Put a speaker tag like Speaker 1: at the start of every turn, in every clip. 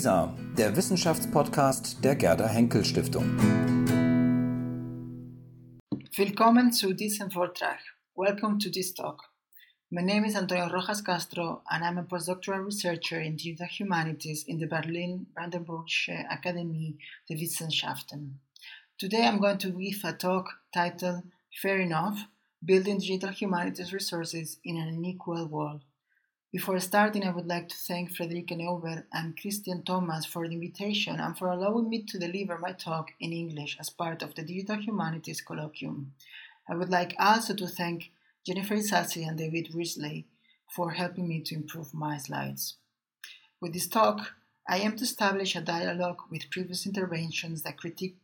Speaker 1: WISA, der Wissenschaftspodcast der Gerda Henkel Stiftung.
Speaker 2: Willkommen zu diesem Vortrag. Welcome to this talk. My name is Antonio Rojas Castro, and I'm a postdoctoral researcher in digital humanities in the Berlin Brandenburgische Akademie der Wissenschaften. Today I'm going to give a talk titled Fair Enough Building Digital Humanities Resources in an Unequal World. Before starting, I would like to thank Friederike Neuber and Christian Thomas for the invitation and for allowing me to deliver my talk in English as part of the Digital Humanities Colloquium. I would like also to thank Jennifer Isasi and David Risley for helping me to improve my slides. With this talk, I aim to establish a dialogue with previous interventions that critique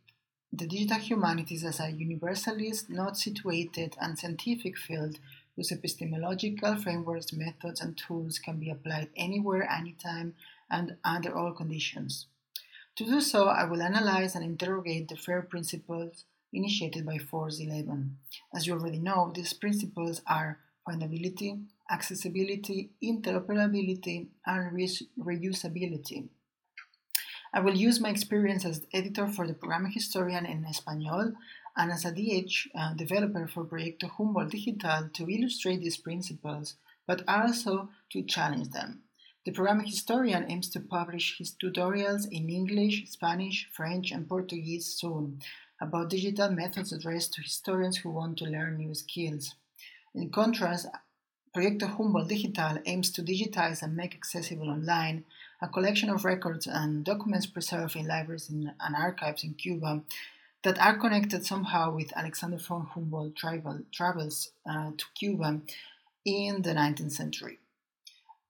Speaker 2: the digital humanities as a universalist, not situated, and scientific field whose epistemological frameworks, methods, and tools can be applied anywhere, anytime, and under all conditions. To do so, I will analyze and interrogate the FAIR principles initiated by Force 11. As you already know, these principles are findability, accessibility, interoperability, and re- reusability. I will use my experience as editor for the Programming Historian in Espanol and as a DH developer for Proyecto Humboldt Digital to illustrate these principles, but also to challenge them. The programming historian aims to publish his tutorials in English, Spanish, French, and Portuguese soon about digital methods addressed to historians who want to learn new skills. In contrast, Proyecto Humboldt Digital aims to digitize and make accessible online a collection of records and documents preserved in libraries and archives in Cuba that are connected somehow with Alexander von Humboldt travel, travels uh, to Cuba in the 19th century.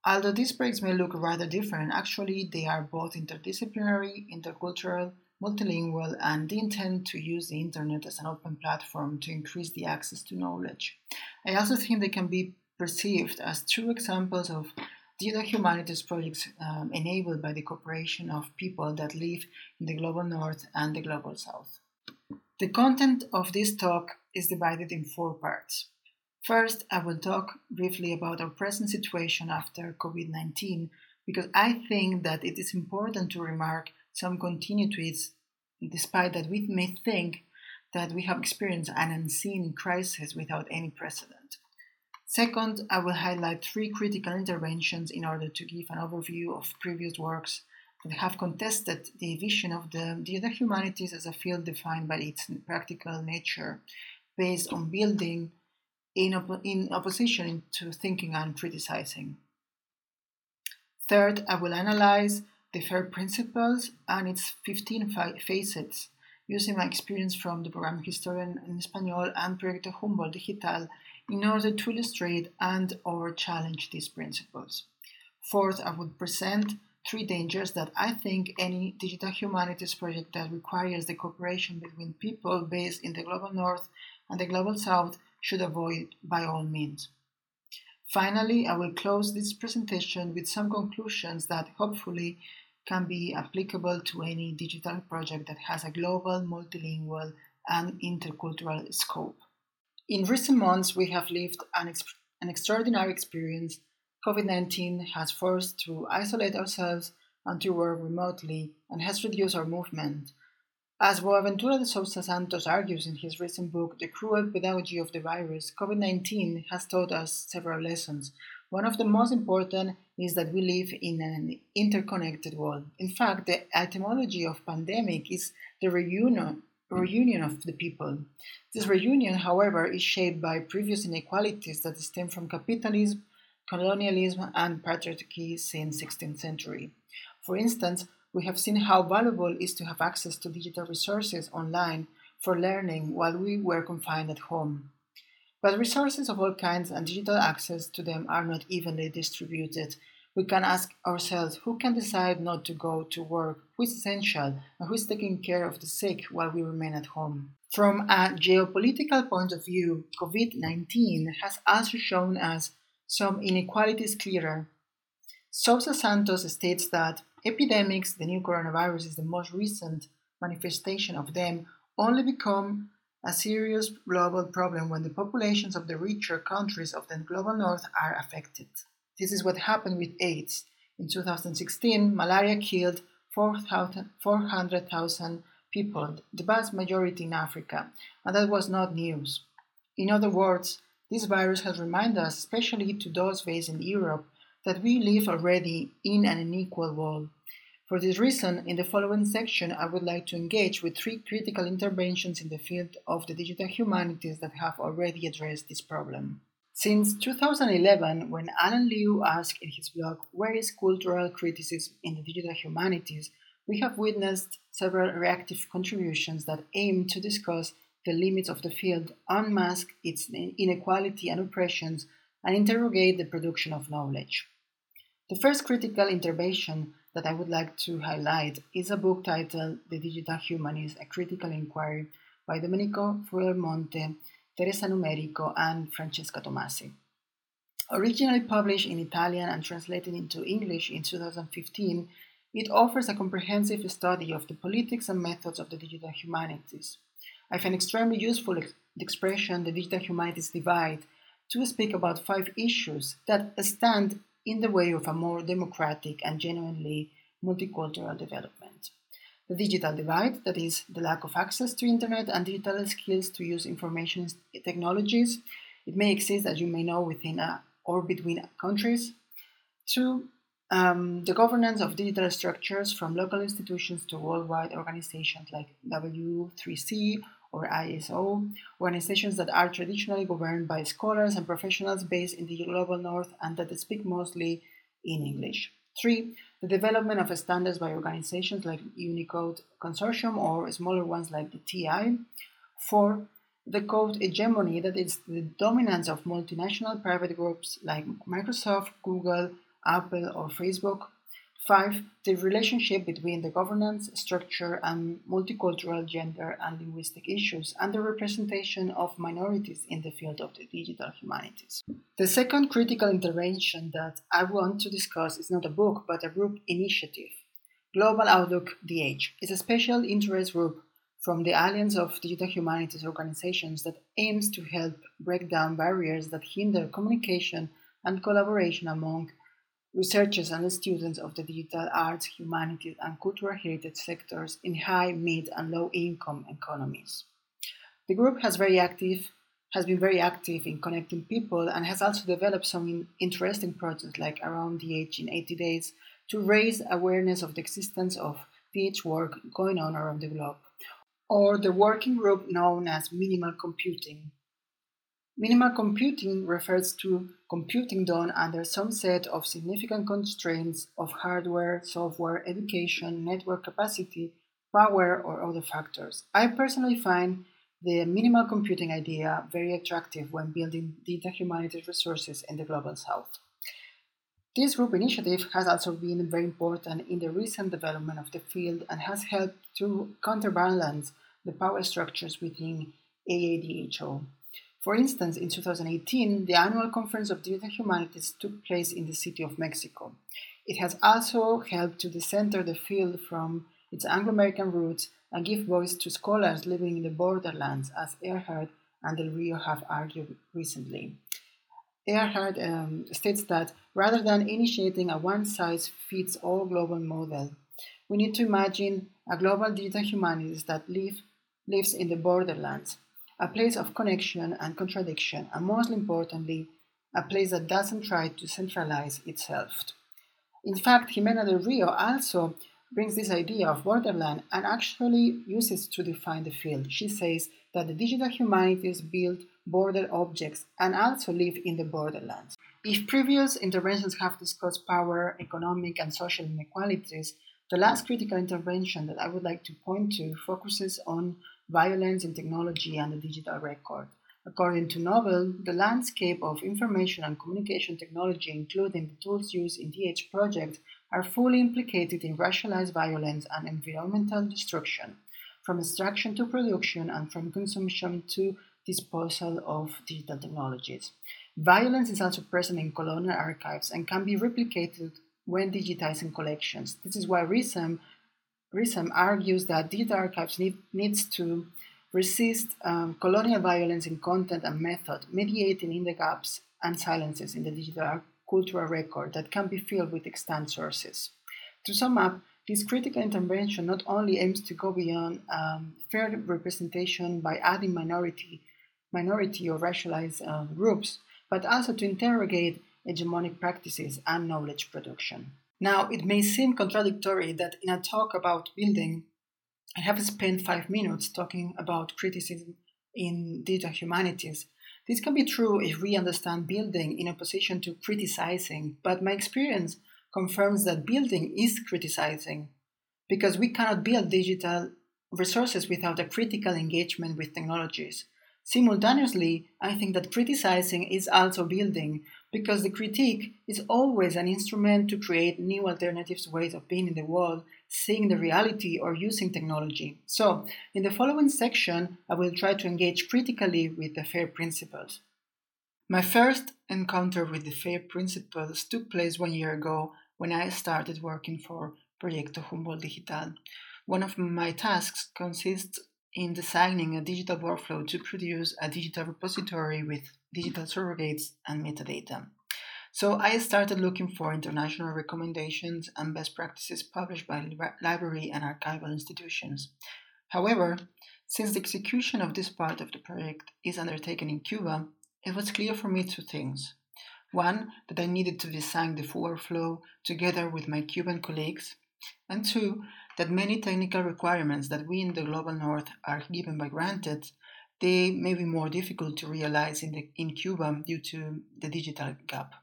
Speaker 2: Although these projects may look rather different, actually they are both interdisciplinary, intercultural, multilingual, and intend to use the internet as an open platform to increase the access to knowledge. I also think they can be perceived as true examples of digital humanities projects um, enabled by the cooperation of people that live in the global north and the global south. The content of this talk is divided in four parts. First, I will talk briefly about our present situation after COVID 19 because I think that it is important to remark some continuities, despite that we may think that we have experienced an unseen crisis without any precedent. Second, I will highlight three critical interventions in order to give an overview of previous works that have contested the vision of the, the humanities as a field defined by its practical nature, based on building in, op- in opposition to thinking and criticizing. Third, I will analyze the FAIR principles and its 15 facets, using my experience from the program Historian in Espanol and Proyecto Humboldt Digital in order to illustrate and or challenge these principles. Fourth, I would present three dangers that I think any digital humanities project that requires the cooperation between people based in the global north and the global south should avoid by all means. Finally, I will close this presentation with some conclusions that hopefully can be applicable to any digital project that has a global, multilingual, and intercultural scope. In recent months, we have lived an, ex- an extraordinary experience COVID 19 has forced to isolate ourselves and to work remotely and has reduced our movement. As Boaventura de Sousa Santos argues in his recent book, The Cruel Pedagogy of the Virus, COVID 19 has taught us several lessons. One of the most important is that we live in an interconnected world. In fact, the etymology of pandemic is the reunion, reunion of the people. This reunion, however, is shaped by previous inequalities that stem from capitalism, colonialism and patriarchy since 16th century. For instance, we have seen how valuable it is to have access to digital resources online for learning while we were confined at home. But resources of all kinds and digital access to them are not evenly distributed. We can ask ourselves who can decide not to go to work, who is essential, and who is taking care of the sick while we remain at home. From a geopolitical point of view, COVID 19 has also shown us some inequalities clearer. Sousa Santos states that epidemics, the new coronavirus is the most recent manifestation of them, only become a serious global problem when the populations of the richer countries of the global north are affected. This is what happened with AIDS. In 2016, malaria killed 400,000 people, the vast majority in Africa, and that was not news. In other words, this virus has reminded us, especially to those based in Europe, that we live already in an unequal world. For this reason, in the following section, I would like to engage with three critical interventions in the field of the digital humanities that have already addressed this problem. Since 2011, when Alan Liu asked in his blog, Where is cultural criticism in the digital humanities? we have witnessed several reactive contributions that aim to discuss the limits of the field, unmask its inequality and oppressions, and interrogate the production of knowledge. The first critical intervention that I would like to highlight is a book titled The Digital Humanities, A Critical Inquiry by Domenico Fiormonte, Teresa Numerico, and Francesca Tomasi. Originally published in Italian and translated into English in 2015, it offers a comprehensive study of the politics and methods of the digital humanities. I find extremely useful the expression the digital humanities divide to speak about five issues that stand in the way of a more democratic and genuinely multicultural development. The digital divide, that is, the lack of access to internet and digital skills to use information technologies, it may exist, as you may know, within a, or between countries. Two, um, the governance of digital structures from local institutions to worldwide organizations like W3C or ISO, organizations that are traditionally governed by scholars and professionals based in the global north and that speak mostly in English. Three, the development of standards by organizations like Unicode Consortium or smaller ones like the TEI. Four, the code hegemony, that is the dominance of multinational private groups like Microsoft, Google, Apple, or Facebook. Five, the relationship between the governance, structure, and multicultural gender and linguistic issues, and the representation of minorities in the field of the digital humanities. The second critical intervention that I want to discuss is not a book, but a group initiative. Global Outlook DH is a special interest group from the Alliance of Digital Humanities organizations that aims to help break down barriers that hinder communication and collaboration among researchers and students of the digital arts, humanities, and cultural heritage sectors in high, mid, and low income economies. The group has very active has been very active in connecting people and has also developed some interesting projects like Around DH in 80 Days to raise awareness of the existence of DH work going on around the globe, or the working group known as Minimal Computing, Minimal computing refers to computing done under some set of significant constraints of hardware, software, education, network capacity, power, or other factors. I personally find the minimal computing idea very attractive when building data humanities resources in the global south. This group initiative has also been very important in the recent development of the field and has helped to counterbalance the power structures within ADHO. For instance, in 2018, the annual Conference of Digital Humanities took place in the city of Mexico. It has also helped to decenter the field from its Anglo American roots and give voice to scholars living in the borderlands, as Earhart and Del Rio have argued recently. Earhart um, states that rather than initiating a one size fits all global model, we need to imagine a global digital humanities that live, lives in the borderlands a place of connection and contradiction, and most importantly, a place that doesn't try to centralize itself. In fact, Gimena del Rio also brings this idea of borderland and actually uses to define the field. She says that the digital humanities build border objects and also live in the borderlands. If previous interventions have discussed power, economic, and social inequalities, the last critical intervention that I would like to point to focuses on violence in technology and the digital record. According to Noble, the landscape of information and communication technology, including the tools used in DH projects, are fully implicated in racialized violence and environmental destruction, from extraction to production and from consumption to disposal of digital technologies. Violence is also present in colonial archives and can be replicated when digitizing collections. This is why Risam Risam argues that digital archives need, needs to resist um, colonial violence in content and method, mediating in the gaps and silences in the digital cultural record that can be filled with extant sources. To sum up, This critical intervention not only aims to go beyond um, fair representation by adding minority, minority or racialized uh, groups, but also to interrogate hegemonic practices and knowledge production. Now, it may seem contradictory that in a talk about building, I have spent five minutes talking about criticism in digital humanities. This can be true if we understand building in opposition to criticizing, but my experience confirms that building is criticizing because we cannot build digital resources without a critical engagement with technologies. Simultaneously, I think that criticizing is also building because the critique is always an instrument to create new alternatives ways of being in the world, seeing the reality, or using technology. So, in the following section, I will try to engage critically with the FAIR principles. My first encounter with the FAIR principles took place one year ago when I started working for Proyecto Humboldt Digital. One of my tasks consists in designing a digital workflow to produce a digital repository with digital surrogates and metadata. So I started looking for international recommendations and best practices published by library and archival institutions. However, since the execution of this part of the project is undertaken in Cuba, it was clear for me two things. One, that I needed to design the workflow together with my Cuban colleagues, and two, that many technical requirements that we in the global north are given by granted, they may be more difficult to realize in, the, in Cuba due to the digital gap.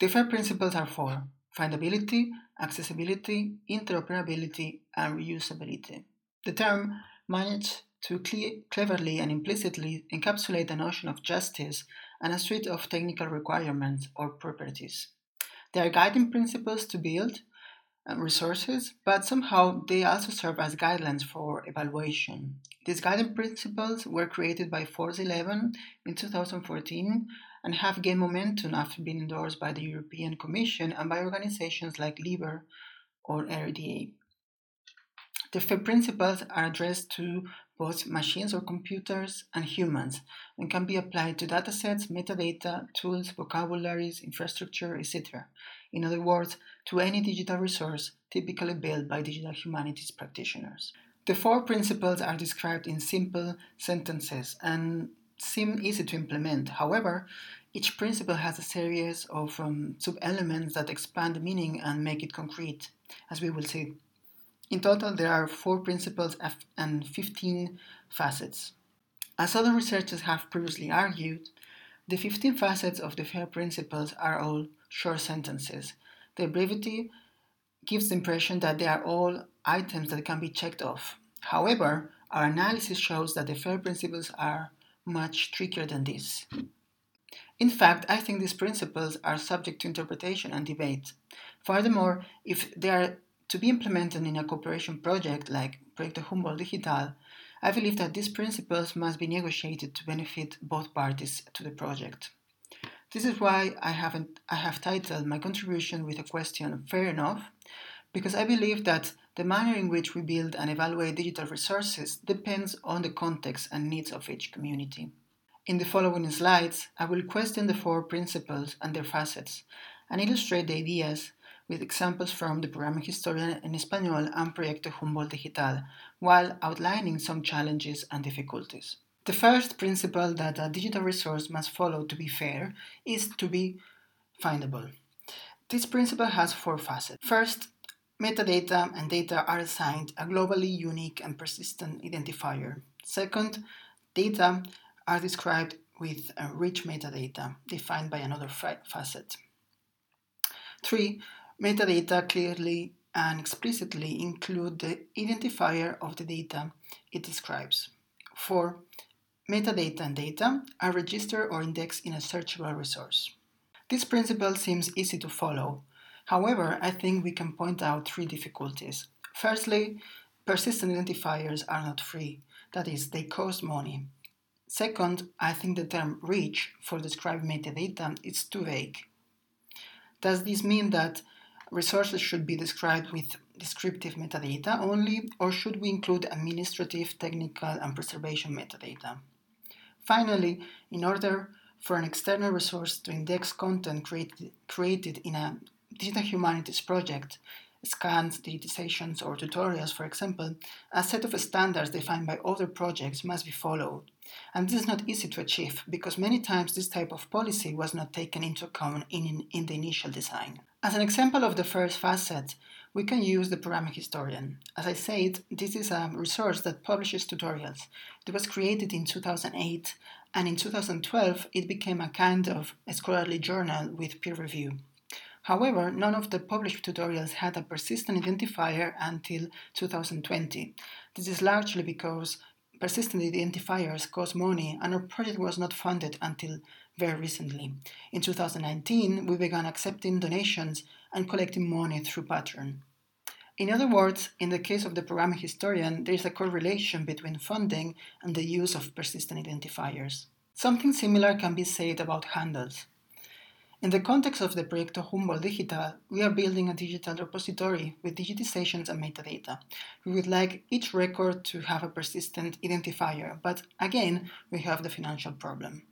Speaker 2: The FAIR principles are four findability, accessibility, interoperability, and reusability. The term managed to cle- cleverly and implicitly encapsulate the notion of justice and a suite of technical requirements or properties. They are guiding principles to build, Uh, resources, but somehow they also serve as guidelines for evaluation. These guiding principles were created by Force 11 in 2014 and have gained momentum after being endorsed by the European Commission and by organizations like LIBER or RDA. The FAIR principles are addressed to both machines or computers and humans and can be applied to datasets, metadata, tools, vocabularies, infrastructure, etc. In other words, to any digital resource typically built by digital humanities practitioners. The four principles are described in simple sentences and seem easy to implement. However, each principle has a series of um, sub elements that expand the meaning and make it concrete, as we will see. In total, there are four principles and 15 facets. As other researchers have previously argued, the 15 facets of the FAIR principles are all short sentences the brevity gives the impression that they are all items that can be checked off. However, our analysis shows that the FAIR principles are much trickier than this. In fact, I think these principles are subject to interpretation and debate. Furthermore, if they are to be implemented in a cooperation project like Proyecto Humboldt Digital, I believe that these principles must be negotiated to benefit both parties to the project. This is why I haven't I have titled my contribution with a question fair enough because I believe that the manner in which we build and evaluate digital resources depends on the context and needs of each community. In the following slides, I will question the four principles and their facets and illustrate the ideas with examples from the Programming Historian en Español and Proyecto Humboldt Digital, while outlining some challenges and difficulties. The first principle that a digital resource must follow to be fair is to be findable. This principle has four facets. First, metadata and data are assigned a globally unique and persistent identifier. Second, data are described with rich metadata defined by another facet. Three, metadata clearly and explicitly include the identifier of the data it describes. Four, Metadata and data are registered or indexed in a searchable resource. This principle seems easy to follow. However, I think we can point out three difficulties. Firstly, persistent identifiers are not free, that is, they cost money. Second, I think the term rich for describing metadata is too vague. Does this mean that resources should be described with descriptive metadata only, or should we include administrative, technical, and preservation metadata? Finally, in order for an external resource to index content created, created in a digital humanities project, scans, digitizations, or tutorials, for example, a set of standards defined by other projects must be followed. And this is not easy to achieve because many times this type of policy was not taken into account in, in the initial design. As an example of the first facet, we can use the programming historian. As I said, this is a resource that publishes tutorials. It was created in 2008, and in 2012 it became a kind of scholarly journal with peer review. However, none of the published tutorials had a persistent identifier until 2020. This is largely because persistent identifiers cost money and our project was not funded until very recently. In 2019, we began accepting donations and collecting money through Patreon. In other words, in the case of the programming historian, there is a correlation between funding and the use of persistent identifiers. Something similar can be said about handles. In the context of the Proyecto Humboldt Digital, we are building a digital repository with digitizations and metadata. We would like each record to have a persistent identifier, but again, we have the financial problem.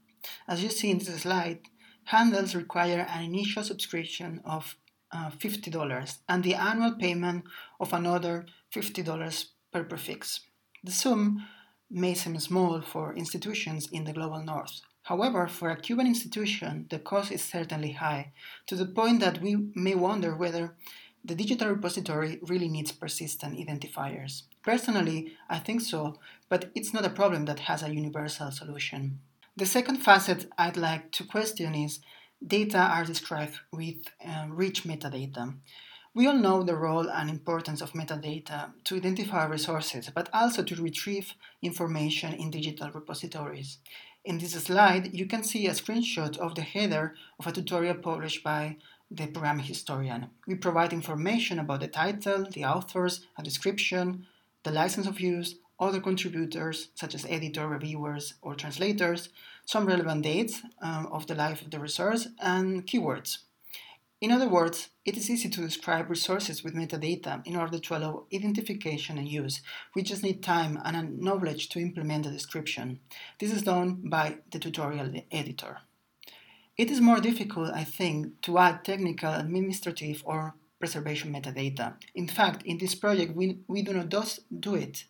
Speaker 2: As you see in this slide, handles require an initial subscription of uh, $50 and the annual payment of another $50 per prefix. The sum may seem small for institutions in the global north. However, for a Cuban institution, the cost is certainly high, to the point that we may wonder whether the digital repository really needs persistent identifiers. Personally, I think so, but it's not a problem that has a universal solution. The second facet I'd like to question is data are described with uh, rich metadata. We all know the role and importance of metadata to identify resources, but also to retrieve information in digital repositories. In this slide, you can see a screenshot of the header of a tutorial published by the program historian. We provide information about the title, the authors, a description, the license of use, other contributors such as editor, reviewers, or translators, some relevant dates um, of the life of the resource, and keywords. In other words, it is easy to describe resources with metadata in order to allow identification and use. We just need time and knowledge to implement the description. This is done by the tutorial editor. It is more difficult, I think, to add technical, administrative, or preservation metadata. In fact, in this project, we, we do not do it.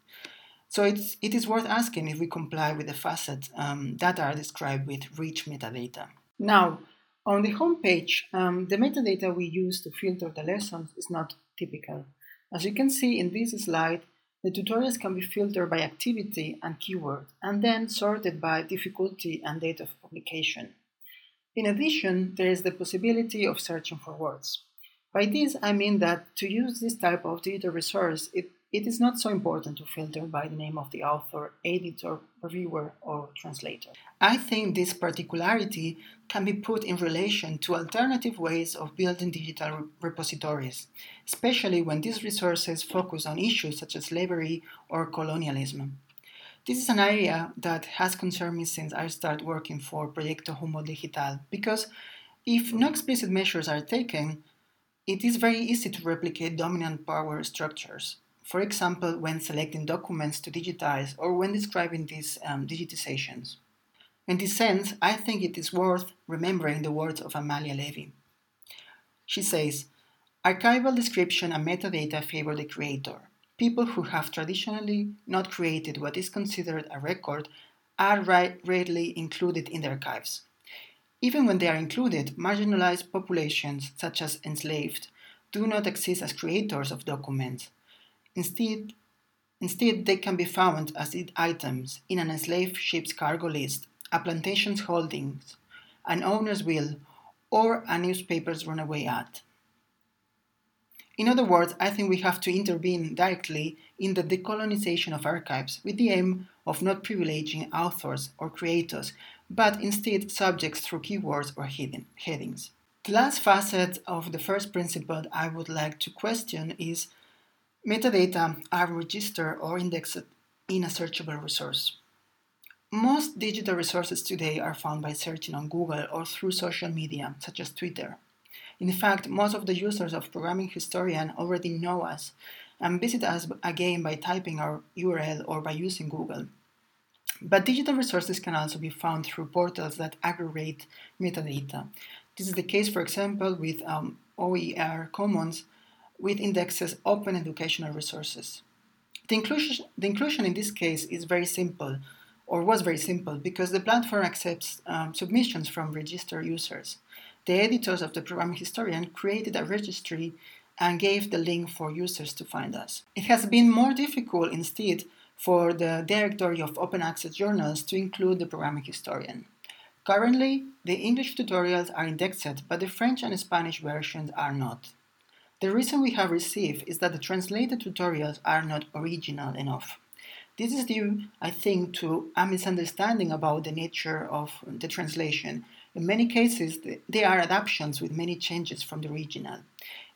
Speaker 2: So it's, it is worth asking if we comply with the facets um, that are described with rich metadata. Now, on the homepage, um, the metadata we use to filter the lessons is not typical. As you can see in this slide, the tutorials can be filtered by activity and keyword, and then sorted by difficulty and date of publication. In addition, there is the possibility of searching for words. By this, I mean that to use this type of digital resource, it it is not so important to filter by the name of the author, editor, reviewer, or translator. I think this particularity can be put in relation to alternative ways of building digital repositories, especially when these resources focus on issues such as slavery or colonialism. This is an area that has concerned me since I started working for Proyecto Humboldt Digital, because if no explicit measures are taken, it is very easy to replicate dominant power structures for example, when selecting documents to digitize or when describing these um, digitizations. In this sense, I think it is worth remembering the words of Amalia Levi. She says, Archival description and metadata favor the creator. People who have traditionally not created what is considered a record are rarely included in the archives. Even when they are included, marginalized populations, such as enslaved, do not exist as creators of documents, Instead, instead, they can be found as items in an enslaved ship's cargo list, a plantation's holdings, an owner's will, or a newspaper's runaway ad. In other words, I think we have to intervene directly in the decolonization of archives with the aim of not privileging authors or creators, but instead subjects through keywords or headings. The last facet of the first principle I would like to question is Metadata are registered or indexed in a searchable resource. Most digital resources today are found by searching on Google or through social media, such as Twitter. In fact, most of the users of Programming Historian already know us and visit us again by typing our URL or by using Google. But digital resources can also be found through portals that aggregate metadata. This is the case, for example, with um, OER Commons with indexes open educational resources. The inclusion, the inclusion in this case is very simple, or was very simple, because the platform accepts um, submissions from registered users. The editors of the program historian created a registry and gave the link for users to find us. It has been more difficult instead for the directory of open access journals to include the programming historian. Currently, the English tutorials are indexed, but the French and Spanish versions are not. The reason we have received is that the translated tutorials are not original enough. This is due, I think, to a misunderstanding about the nature of the translation. In many cases, they are adaptations with many changes from the original.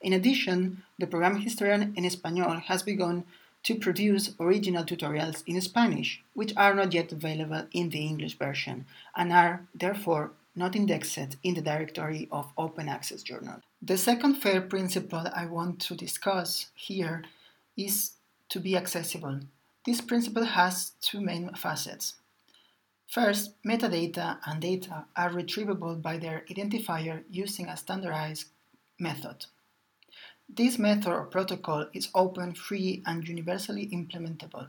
Speaker 2: In addition, the program Historian en Español has begun to produce original tutorials in Spanish, which are not yet available in the English version and are therefore not indexed in the directory of open access journals. The second FAIR principle I want to discuss here is to be accessible. This principle has two main facets. First, metadata and data are retrievable by their identifier using a standardized method. This method or protocol is open, free, and universally implementable.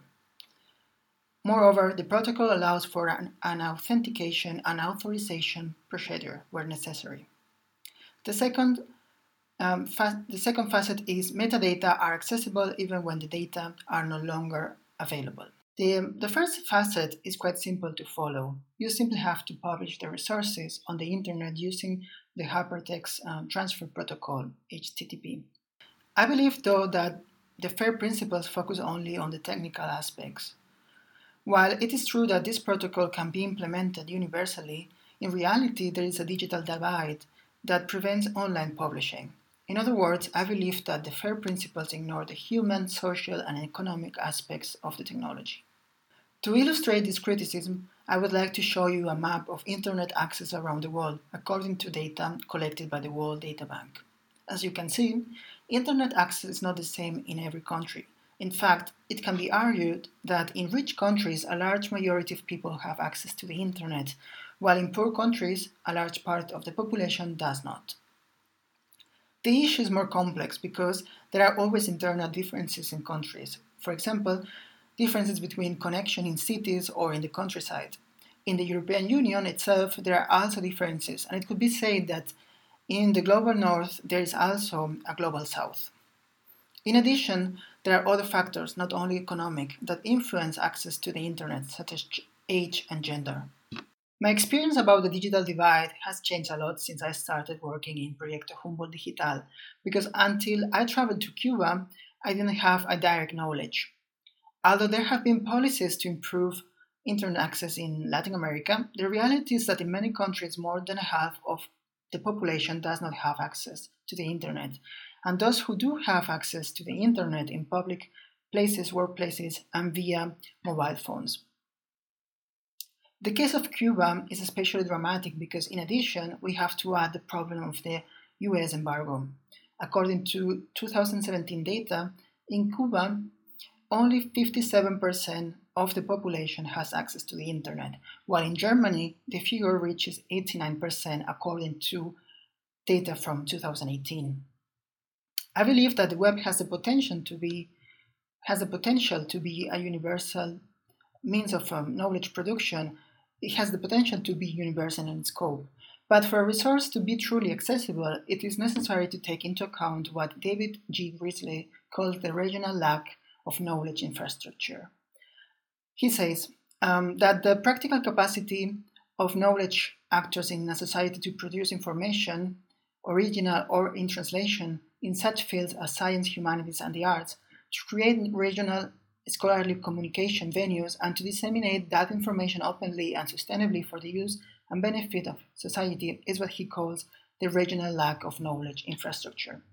Speaker 2: Moreover, the protocol allows for an, an authentication and authorization procedure where necessary. The second um, the second facet is metadata are accessible even when the data are no longer available. The, the first facet is quite simple to follow. You simply have to publish the resources on the internet using the Hypertext um, Transfer Protocol, HTTP. I believe, though, that the FAIR principles focus only on the technical aspects. While it is true that this protocol can be implemented universally, in reality there is a digital divide that prevents online publishing. In other words, I believe that the FAIR principles ignore the human, social, and economic aspects of the technology. To illustrate this criticism, I would like to show you a map of Internet access around the world according to data collected by the World Data Bank. As you can see, Internet access is not the same in every country. In fact, it can be argued that in rich countries, a large majority of people have access to the Internet, while in poor countries, a large part of the population does not. The issue is more complex because there are always internal differences in countries. For example, differences between connection in cities or in the countryside. In the European Union itself, there are also differences, and it could be said that in the global north, there is also a global south. In addition, there are other factors, not only economic, that influence access to the internet, such as age and gender. My experience about the digital divide has changed a lot since I started working in Proyecto Humboldt Digital, because until I traveled to Cuba, I didn't have a direct knowledge. Although there have been policies to improve internet access in Latin America, the reality is that in many countries, more than half of the population does not have access to the internet. And those who do have access to the internet in public places, workplaces, and via mobile phones. The case of Cuba is especially dramatic because, in addition, we have to add the problem of the US embargo. According to 2017 data, in Cuba, only 57% of the population has access to the internet, while in Germany, the figure reaches 89% according to data from 2018. I believe that the web has the potential to be has the potential to be a universal means of um, knowledge production it has the potential to be universal in scope. But for a resource to be truly accessible, it is necessary to take into account what David G. Griesler calls the regional lack of knowledge infrastructure. He says um, that the practical capacity of knowledge actors in a society to produce information, original or in translation, in such fields as science, humanities, and the arts, to create regional scholarly communication venues and to disseminate that information openly and sustainably for the use and benefit of society is what he calls the regional lack of knowledge infrastructure.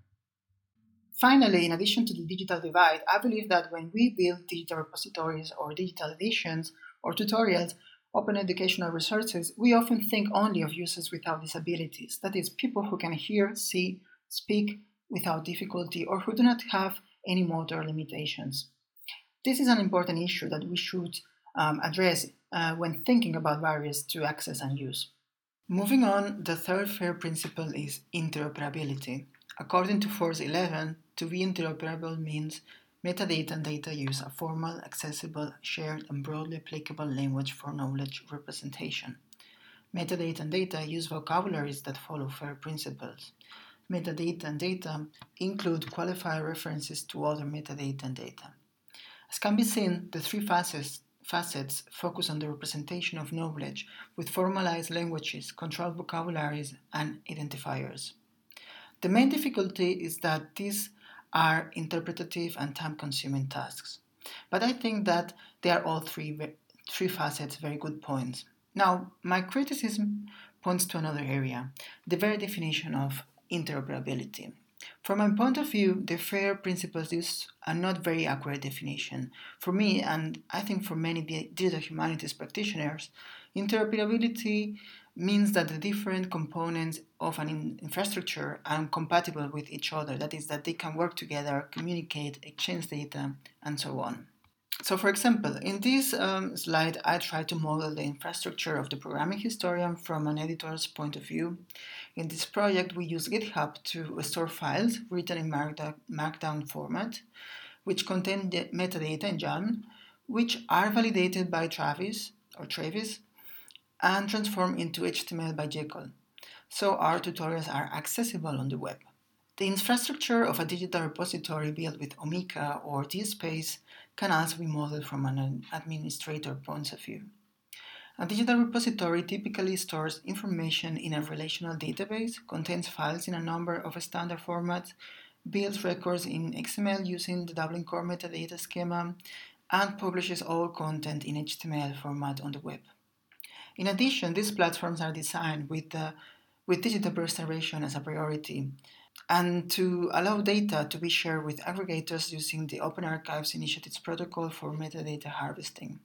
Speaker 2: Finally, in addition to the digital divide, I believe that when we build digital repositories or digital editions or tutorials, open educational resources, we often think only of users without disabilities, that is, people who can hear, see, speak without difficulty, or who do not have any motor limitations. This is an important issue that we should um, address uh, when thinking about barriers to access and use. Moving on, the third FAIR principle is interoperability. According to Force 11, to be interoperable means metadata and data use a formal, accessible, shared, and broadly applicable language for knowledge representation. Metadata and data use vocabularies that follow FAIR principles. Metadata and data include qualified references to other metadata and data. As can be seen, the three facets, facets focus on the representation of knowledge with formalized languages, controlled vocabularies, and identifiers. The main difficulty is that these are interpretative and time consuming tasks. But I think that they are all three, three facets very good points. Now, my criticism points to another area the very definition of interoperability. From my point of view, the FAIR principles use a not very accurate definition. For me, and I think for many digital humanities practitioners, interoperability means that the different components of an infrastructure are compatible with each other. That is, that they can work together, communicate, exchange data, and so on. So, for example, in this um, slide, I try to model the infrastructure of the programming historian from an editor's point of view. In this project, we use GitHub to store files written in Markdown format, which contain the metadata in YAML, which are validated by Travis or Travis and transformed into HTML by Jekyll. So our tutorials are accessible on the web. The infrastructure of a digital repository built with Omeka or DSpace can also be modeled from an administrator point of view. A digital repository typically stores information in a relational database, contains files in a number of standard formats, builds records in XML using the Dublin Core metadata schema, and publishes all content in HTML format on the web. In addition, these platforms are designed with, uh, with digital preservation as a priority and to allow data to be shared with aggregators using the Open Archives Initiative's protocol for metadata harvesting.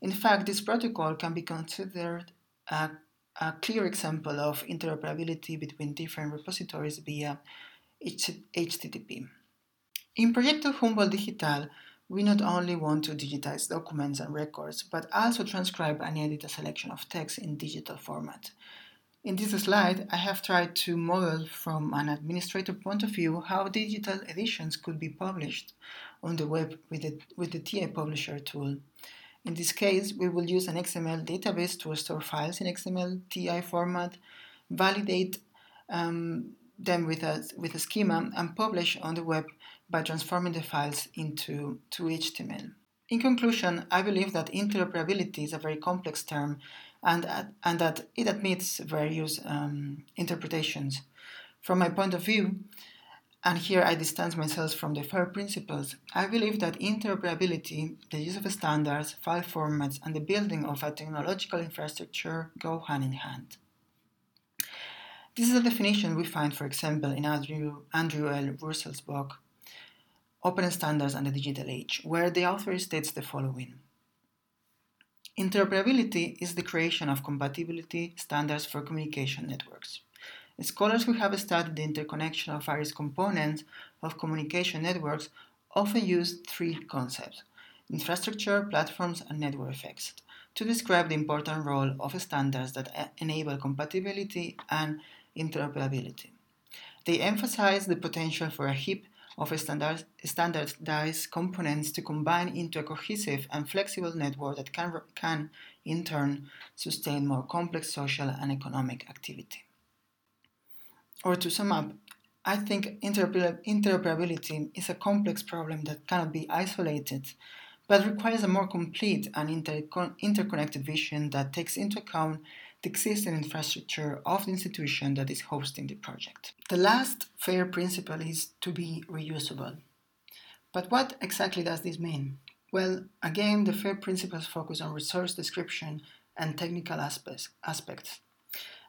Speaker 2: In fact, this protocol can be considered a, a clear example of interoperability between different repositories via HTTP. In Proyecto Humboldt Digital, we not only want to digitize documents and records, but also transcribe and edit a selection of text in digital format. In this slide, I have tried to model from an administrator point of view how digital editions could be published on the web with the, with the TEI Publisher tool. In this case, we will use an XML database to store files in XML TEI format, validate um, them with a, with a schema, and publish on the web by transforming the files into to HTML. In conclusion, I believe that interoperability is a very complex term and, and that it admits various um, interpretations. From my point of view, and here I distance myself from the FAIR principles, I believe that interoperability, the use of standards, file formats, and the building of a technological infrastructure go hand in hand. This is a definition we find, for example, in Andrew, Andrew L. Russell's book, Open Standards and the Digital Age, where the author states the following Interoperability is the creation of compatibility standards for communication networks. Scholars who have studied the interconnection of various components of communication networks often use three concepts infrastructure, platforms, and network effects to describe the important role of standards that enable compatibility and interoperability. They emphasize the potential for a heap of standard, standardized components to combine into a cohesive and flexible network that can, can, in turn, sustain more complex social and economic activity. Or to sum up, I think interoperability is a complex problem that cannot be isolated, but requires a more complete and interconnected vision that takes into account the existing infrastructure of the institution that is hosting the project. The last FAIR principle is to be reusable. But what exactly does this mean? Well, again, the FAIR principles focus on resource description and technical aspects. aspects.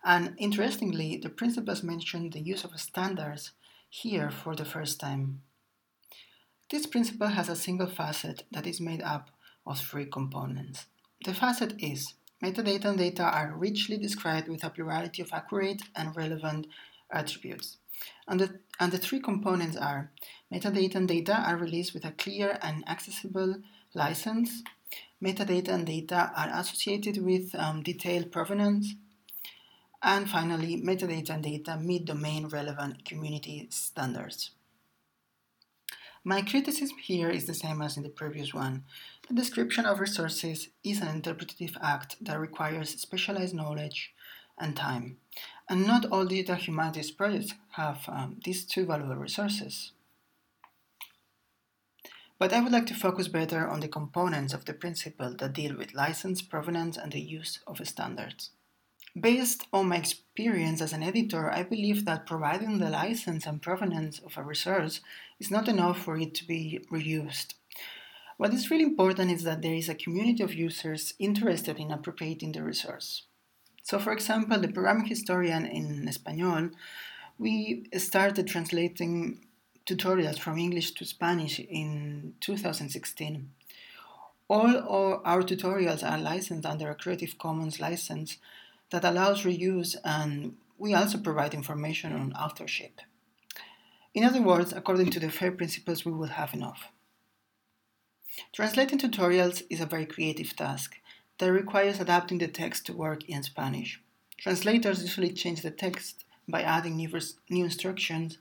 Speaker 2: And interestingly, the principles mention the use of standards here for the first time. This principle has a single facet that is made up of three components. The facet is Metadata and data are richly described with a plurality of accurate and relevant attributes. And the, and the three components are metadata and data are released with a clear and accessible license. Metadata and data are associated with um, detailed provenance. And finally, metadata and data meet domain relevant community standards. My criticism here is the same as in the previous one. The description of resources is an interpretative act that requires specialized knowledge and time. And not all digital humanities projects have um, these two valuable resources. But I would like to focus better on the components of the principle that deal with license, provenance, and the use of standards. Based on my experience as an editor, I believe that providing the license and provenance of a resource is not enough for it to be reused. What is really important is that there is a community of users interested in appropriating the resource. So, for example, the Programming Historian en Español, we started translating tutorials from English to Spanish in 2016. All our tutorials are licensed under a Creative Commons license that allows reuse, and we also provide information on authorship. In other words, according to the FAIR principles, we will have enough. Translating tutorials is a very creative task that requires adapting the text to work in Spanish. Translators usually change the text by adding new, new instructions,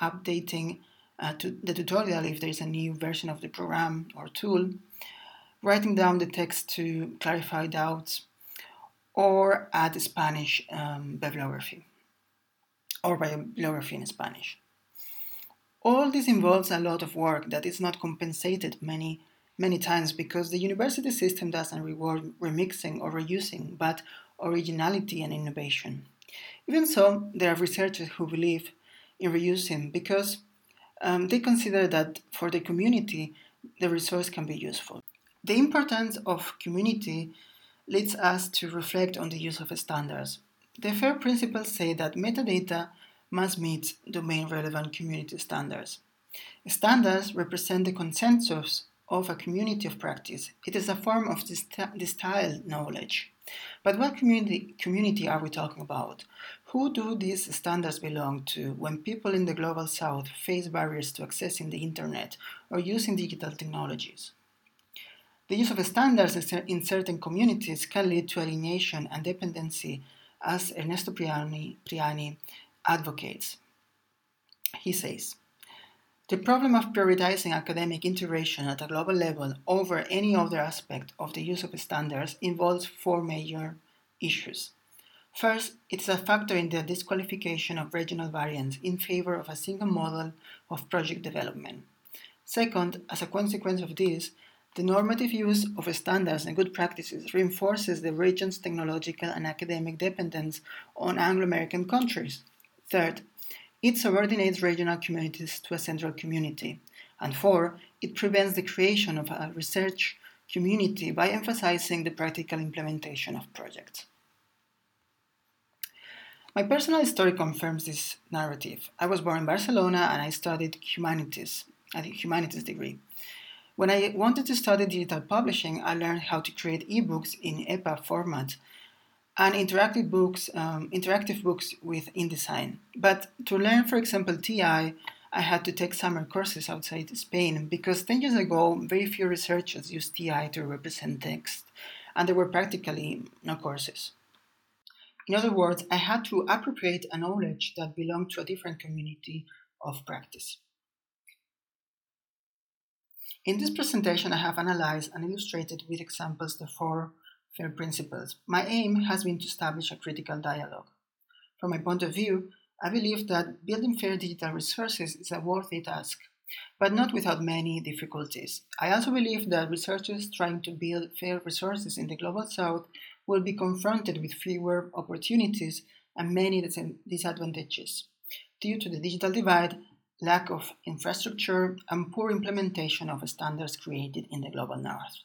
Speaker 2: updating uh, to the tutorial if there is a new version of the program or tool, writing down the text to clarify doubts, or add Spanish um, bibliography or bibliography in Spanish. All this involves a lot of work that is not compensated many many times because the university system doesn't reward remixing or reusing, but originality and innovation. Even so, there are researchers who believe in reusing because um, they consider that for the community, the resource can be useful. The importance of community leads us to reflect on the use of standards. The FAIR principles say that metadata must meet domain relevant community standards. Standards represent the consensus of a community of practice. It is a form of distilled knowledge. But what community, community are we talking about? Who do these standards belong to when people in the global south face barriers to accessing the internet or using digital technologies? The use of standards in certain communities can lead to alienation and dependency, as Ernesto Priani, Priani advocates. He says, the problem of prioritizing academic integration at a global level over any other aspect of the use of standards involves four major issues. First, it is a factor in the disqualification of regional variants in favor of a single model of project development. Second, as a consequence of this, the normative use of standards and good practices reinforces the region's technological and academic dependence on Anglo American countries. Third, it subordinates regional communities to a central community. And four, it prevents the creation of a research community by emphasizing the practical implementation of projects. My personal story confirms this narrative. I was born in Barcelona and I studied humanities, a humanities degree. When I wanted to study digital publishing, I learned how to create ebooks in EPUB format and interactive books, um, interactive books with InDesign. But to learn, for example, TEI, I had to take summer courses outside Spain because 10 years ago, very few researchers used TEI to represent text, and there were practically no courses. In other words, I had to appropriate a knowledge that belonged to a different community of practice. In this presentation, I have analyzed and illustrated with examples the four FAIR principles. My aim has been to establish a critical dialogue. From my point of view, I believe that building fair digital resources is a worthy task, but not without many difficulties. I also believe that researchers trying to build fair resources in the global south will be confronted with fewer opportunities and many disadvantages due to the digital divide lack of infrastructure, and poor implementation of standards created in the global north.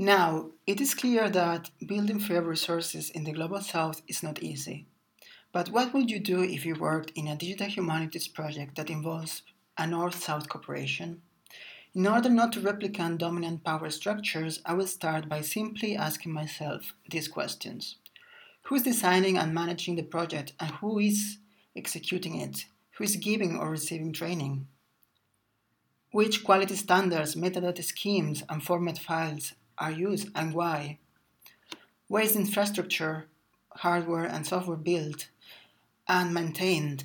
Speaker 2: Now, it is clear that building fair resources in the global south is not easy. But what would you do if you worked in a digital humanities project that involves a north south cooperation? In order not to replicate dominant power structures, I will start by simply asking myself these questions Who is designing and managing the project, and who is executing it? who is giving or receiving training, which quality standards, metadata schemes, and format files are used and why, where is infrastructure hardware and software built and maintained?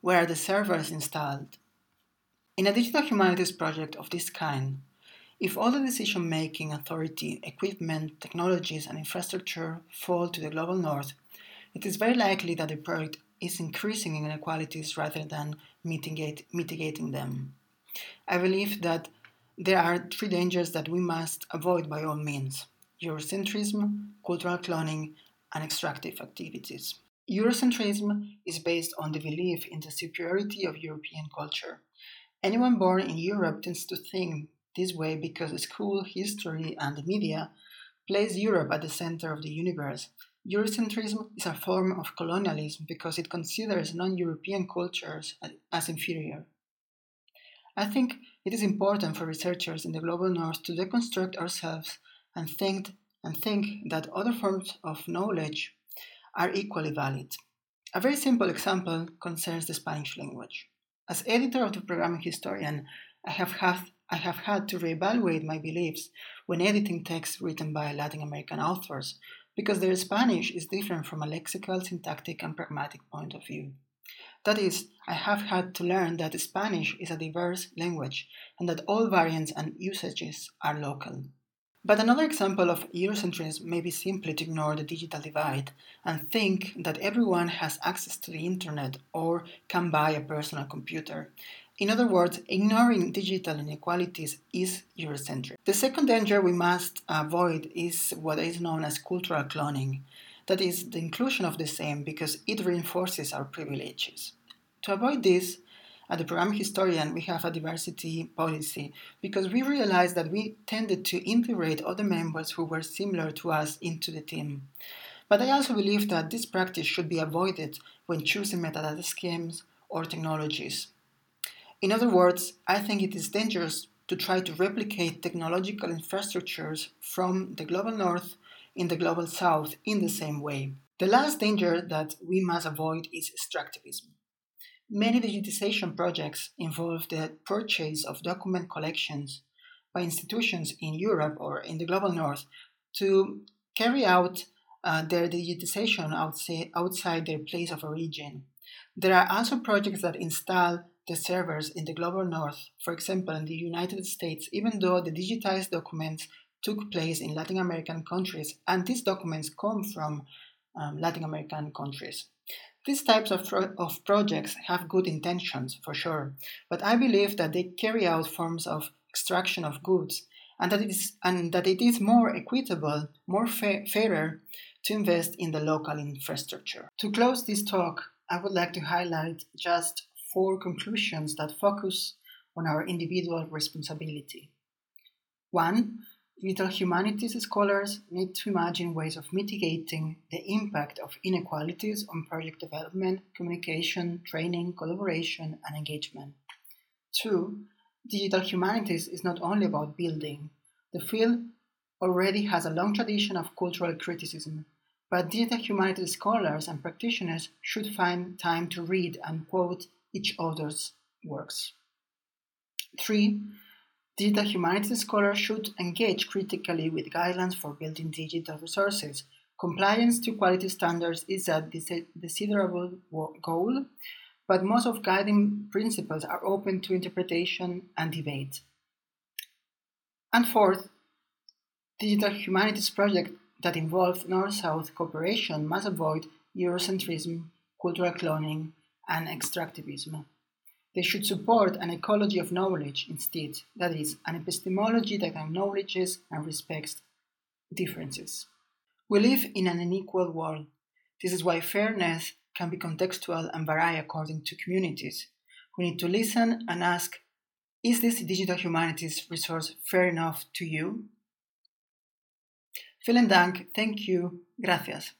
Speaker 2: Where are the servers installed? In a digital humanities project of this kind, if all the decision making authority, equipment, technologies, and infrastructure fall to the global north, it is very likely that the project is increasing inequalities rather than mitigate, mitigating them. I believe that there are three dangers that we must avoid by all means Eurocentrism, cultural cloning, and extractive activities. Eurocentrism is based on the belief in the superiority of European culture. Anyone born in Europe tends to think this way because school, history, and the media place Europe at the center of the universe. Eurocentrism is a form of colonialism because it considers non European cultures as inferior. I think it is important for researchers in the global north to deconstruct ourselves and think, and think that other forms of knowledge are equally valid. A very simple example concerns the Spanish language. As editor of the programming historian, I have had, I have had to reevaluate my beliefs when editing texts written by Latin American authors, because their Spanish is different from a lexical, syntactic, and pragmatic point of view. That is, I have had to learn that Spanish is a diverse language and that all variants and usages are local. But another example of Eurocentrism may be simply to ignore the digital divide and think that everyone has access to the internet or can buy a personal computer. In other words, ignoring digital inequalities is Eurocentric. The second danger we must avoid is what is known as cultural cloning. That is, the inclusion of the same because it reinforces our privileges. To avoid this, at the program historian, we have a diversity policy because we realized that we tended to integrate other members who were similar to us into the team. But I also believe that this practice should be avoided when choosing metadata schemes or technologies. In other words, I think it is dangerous to try to replicate technological infrastructures from the global north in the global south in the same way. The last danger that we must avoid is extractivism. Many digitization projects involve the purchase of document collections by institutions in Europe or in the global north to carry out uh, their digitization outside, outside their place of origin. There are also projects that install the servers in the global north, for example, in the United States, even though the digitized documents took place in Latin American countries, and these documents come from um, Latin American countries. These types of, pro- of projects have good intentions, for sure, but I believe that they carry out forms of extraction of goods and that it is, and that it is more equitable, more fa- fairer to invest in the local infrastructure. To close this talk, I would like to highlight just four conclusions that focus on our individual responsibility. One, Digital humanities scholars need to imagine ways of mitigating the impact of inequalities on project development, communication, training, collaboration, and engagement. Two, digital humanities is not only about building. The field already has a long tradition of cultural criticism, but digital humanities scholars and practitioners should find time to read and quote each other's works. Three, Digital humanities scholars should engage critically with guidelines for building digital resources. Compliance to quality standards is a desirable goal, but most of guiding principles are open to interpretation and debate. And fourth, digital humanities projects that involve North-South cooperation must avoid Eurocentrism, cultural cloning, and extractivism. They should support an ecology of knowledge instead, that is, an epistemology that acknowledges and respects differences. We live in an unequal world. This is why fairness can be contextual and vary according to communities. We need to listen and ask Is this digital humanities resource fair enough to you? Vielen Dank, thank you, gracias.